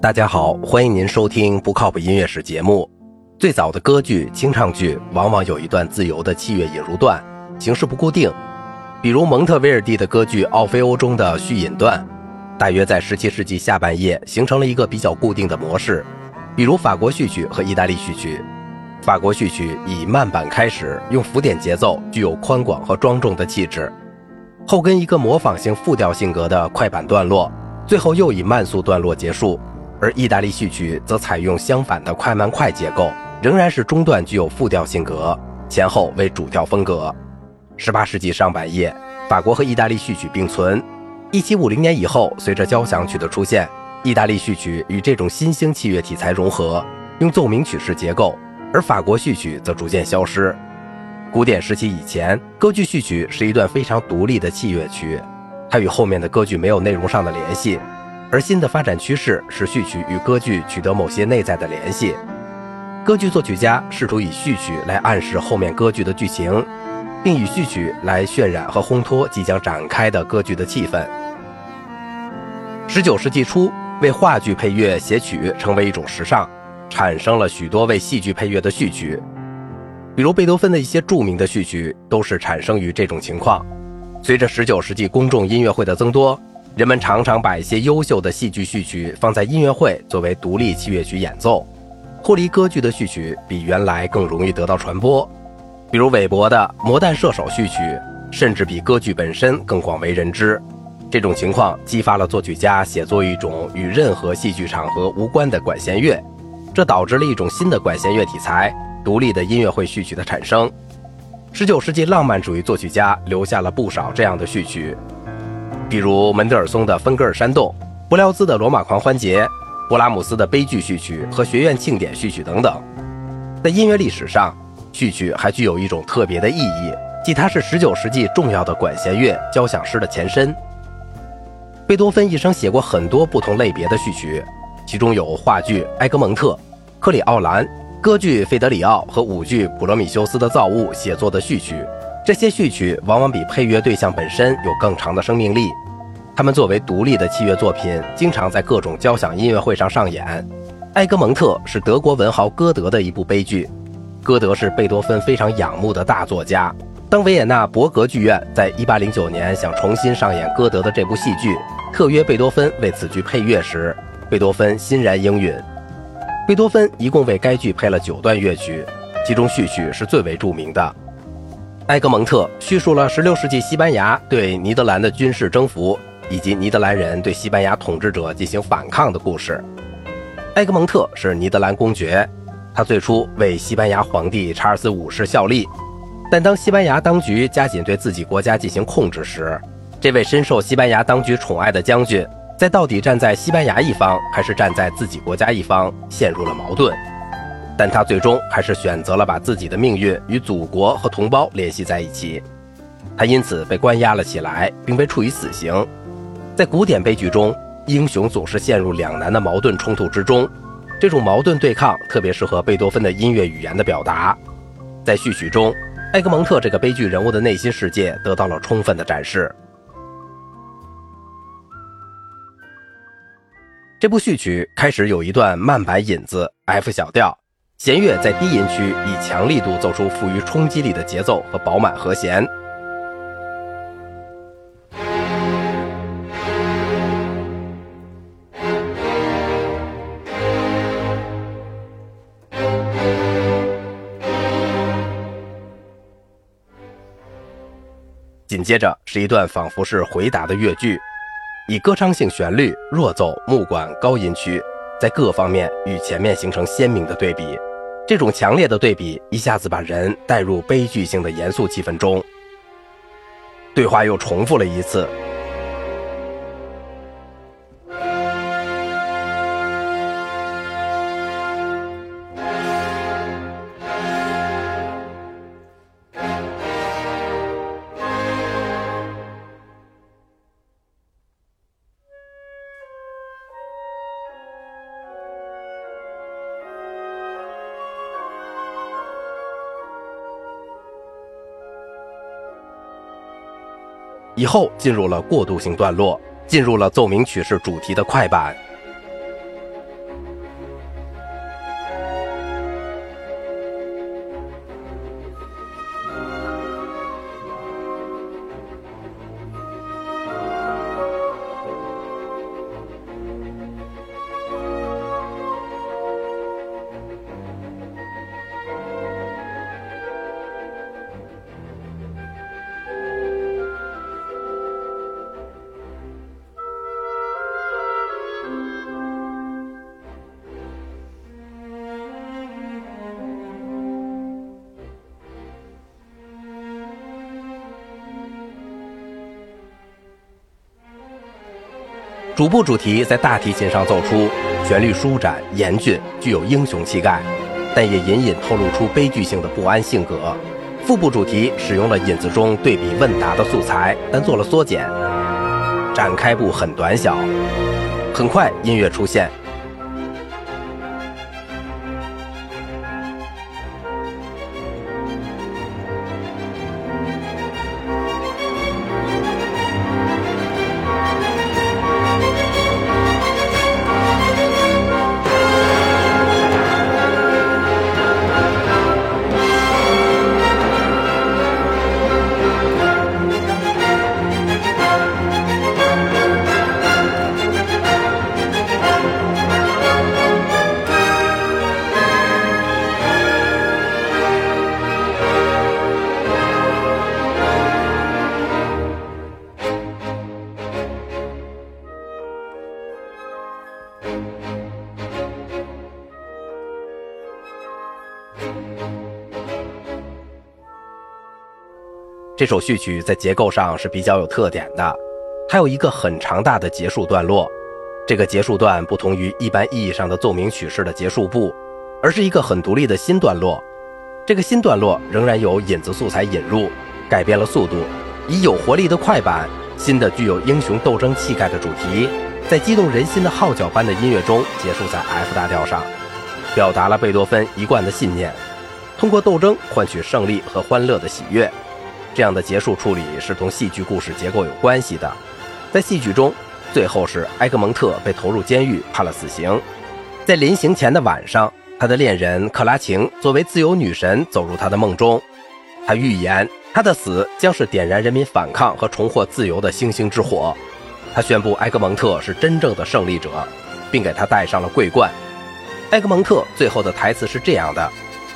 大家好，欢迎您收听不靠谱音乐史节目。最早的歌剧、清唱剧往往有一段自由的器乐引入段，形式不固定。比如蒙特威尔第的歌剧《奥菲欧》中的序引段，大约在17世纪下半叶形成了一个比较固定的模式。比如法国序曲和意大利序曲。法国序曲以慢板开始，用浮点节奏，具有宽广和庄重的气质，后跟一个模仿性复调性格的快板段落，最后又以慢速段落结束。而意大利序曲则采用相反的快慢快结构。仍然是中段具有复调性格，前后为主调风格。十八世纪上半叶，法国和意大利序曲并存。一七五零年以后，随着交响曲的出现，意大利序曲与这种新兴器乐题材融合，用奏鸣曲式结构；而法国序曲则逐渐消失。古典时期以前，歌剧序曲是一段非常独立的器乐曲，它与后面的歌剧没有内容上的联系。而新的发展趋势是序曲与歌剧取得某些内在的联系。歌剧作曲家试图以序曲来暗示后面歌剧的剧情，并以序曲来渲染和烘托即将展开的歌剧的气氛。十九世纪初，为话剧配乐写曲成为一种时尚，产生了许多为戏剧配乐的序曲。比如贝多芬的一些著名的序曲都是产生于这种情况。随着十九世纪公众音乐会的增多，人们常常把一些优秀的戏剧序曲放在音乐会作为独立器乐曲演奏。脱离歌剧的序曲比原来更容易得到传播，比如韦伯的《魔弹射手》序曲，甚至比歌剧本身更广为人知。这种情况激发了作曲家写作一种与任何戏剧场合无关的管弦乐，这导致了一种新的管弦乐题材——独立的音乐会序曲的产生。19世纪浪漫主义作曲家留下了不少这样的序曲，比如门德尔松的《芬格尔山洞》，布廖兹的《罗马狂欢节》。勃拉姆斯的悲剧序曲和学院庆典序曲等等，在音乐历史上，序曲还具有一种特别的意义，即它是19世纪重要的管弦乐交响诗的前身。贝多芬一生写过很多不同类别的序曲，其中有话剧《埃格蒙特》、克里奥兰、歌剧《费德里奥》和舞剧《普罗米修斯的造物》写作的序曲。这些序曲往往比配乐对象本身有更长的生命力。他们作为独立的器乐作品，经常在各种交响音乐会上上演。《埃格蒙特》是德国文豪歌德的一部悲剧。歌德是贝多芬非常仰慕的大作家。当维也纳伯格剧院在1809年想重新上演歌德的这部戏剧，特约贝多芬为此剧配乐时，贝多芬欣然应允。贝多芬一共为该剧配了九段乐曲，其中序曲是最为著名的。《埃格蒙特》叙述了16世纪西班牙对尼德兰的军事征服。以及尼德兰人对西班牙统治者进行反抗的故事。埃格蒙特是尼德兰公爵，他最初为西班牙皇帝查尔斯五世效力，但当西班牙当局加紧对自己国家进行控制时，这位深受西班牙当局宠爱的将军，在到底站在西班牙一方还是站在自己国家一方，陷入了矛盾。但他最终还是选择了把自己的命运与祖国和同胞联系在一起，他因此被关押了起来，并被处以死刑。在古典悲剧中，英雄总是陷入两难的矛盾冲突之中，这种矛盾对抗特别适合贝多芬的音乐语言的表达。在序曲中，埃格蒙特这个悲剧人物的内心世界得到了充分的展示。这部序曲开始有一段慢板引子 F 小调，弦乐在低音区以强力度奏出富于冲击力的节奏和饱满和弦。紧接着是一段仿佛是回答的乐句，以歌唱性旋律、弱奏、木管、高音区，在各方面与前面形成鲜明的对比。这种强烈的对比一下子把人带入悲剧性的严肃气氛中。对话又重复了一次。以后进入了过渡性段落，进入了奏鸣曲式主题的快板。主部主题在大提琴上奏出，旋律舒展严峻，具有英雄气概，但也隐隐透露出悲剧性的不安性格。副部主题使用了引子中对比问答的素材，但做了缩减，展开部很短小。很快，音乐出现。这首序曲在结构上是比较有特点的，它有一个很长大的结束段落。这个结束段不同于一般意义上的奏鸣曲式的结束部，而是一个很独立的新段落。这个新段落仍然有引子素材引入，改变了速度，以有活力的快板、新的具有英雄斗争气概的主题，在激动人心的号角般的音乐中结束在 F 大调上，表达了贝多芬一贯的信念：通过斗争换取胜利和欢乐的喜悦。这样的结束处理是同戏剧故事结构有关系的。在戏剧中，最后是埃格蒙特被投入监狱，判了死刑。在临刑前的晚上，他的恋人克拉晴作为自由女神走入他的梦中。他预言他的死将是点燃人民反抗和重获自由的星星之火。他宣布埃格蒙特是真正的胜利者，并给他戴上了桂冠。埃格蒙特最后的台词是这样的：“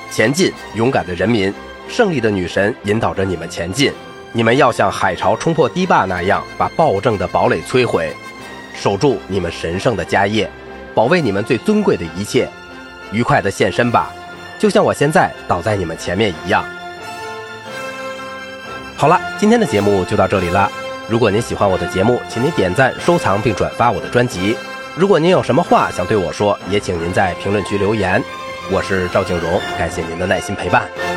前进，勇敢的人民。”胜利的女神引导着你们前进，你们要像海潮冲破堤坝那样，把暴政的堡垒摧毁，守住你们神圣的家业，保卫你们最尊贵的一切，愉快的献身吧，就像我现在倒在你们前面一样。好了，今天的节目就到这里了。如果您喜欢我的节目，请您点赞、收藏并转发我的专辑。如果您有什么话想对我说，也请您在评论区留言。我是赵静荣，感谢您的耐心陪伴。